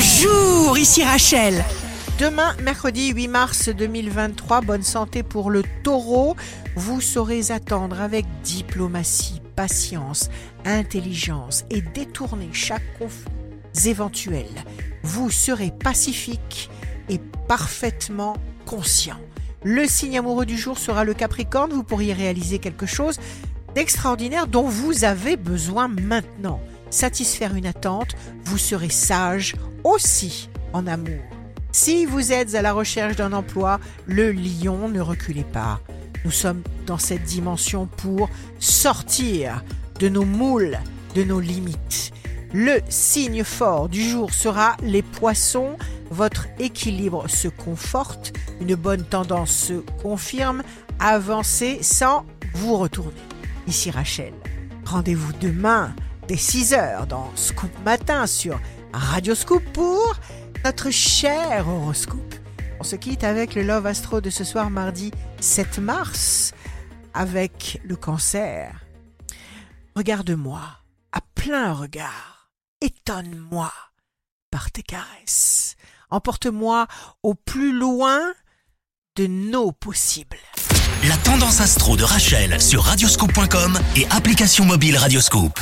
Bonjour, ici Rachel. Demain, mercredi 8 mars 2023, bonne santé pour le taureau. Vous saurez attendre avec diplomatie, patience, intelligence et détourner chaque conflit éventuel. Vous serez pacifique et parfaitement conscient. Le signe amoureux du jour sera le Capricorne. Vous pourriez réaliser quelque chose d'extraordinaire dont vous avez besoin maintenant. Satisfaire une attente, vous serez sage aussi en amour. Si vous êtes à la recherche d'un emploi, le lion, ne reculez pas. Nous sommes dans cette dimension pour sortir de nos moules, de nos limites. Le signe fort du jour sera les poissons. Votre équilibre se conforte, une bonne tendance se confirme, avancez sans vous retourner. Ici Rachel. Rendez-vous demain dès 6h dans Scoop Matin sur Radio Scoop pour notre cher horoscope. On se quitte avec le Love Astro de ce soir mardi 7 mars avec le cancer. Regarde-moi à plein regard. Étonne-moi par tes caresses. Emporte-moi au plus loin de nos possibles. La tendance astro de Rachel sur radioscope.com et application mobile Radioscope.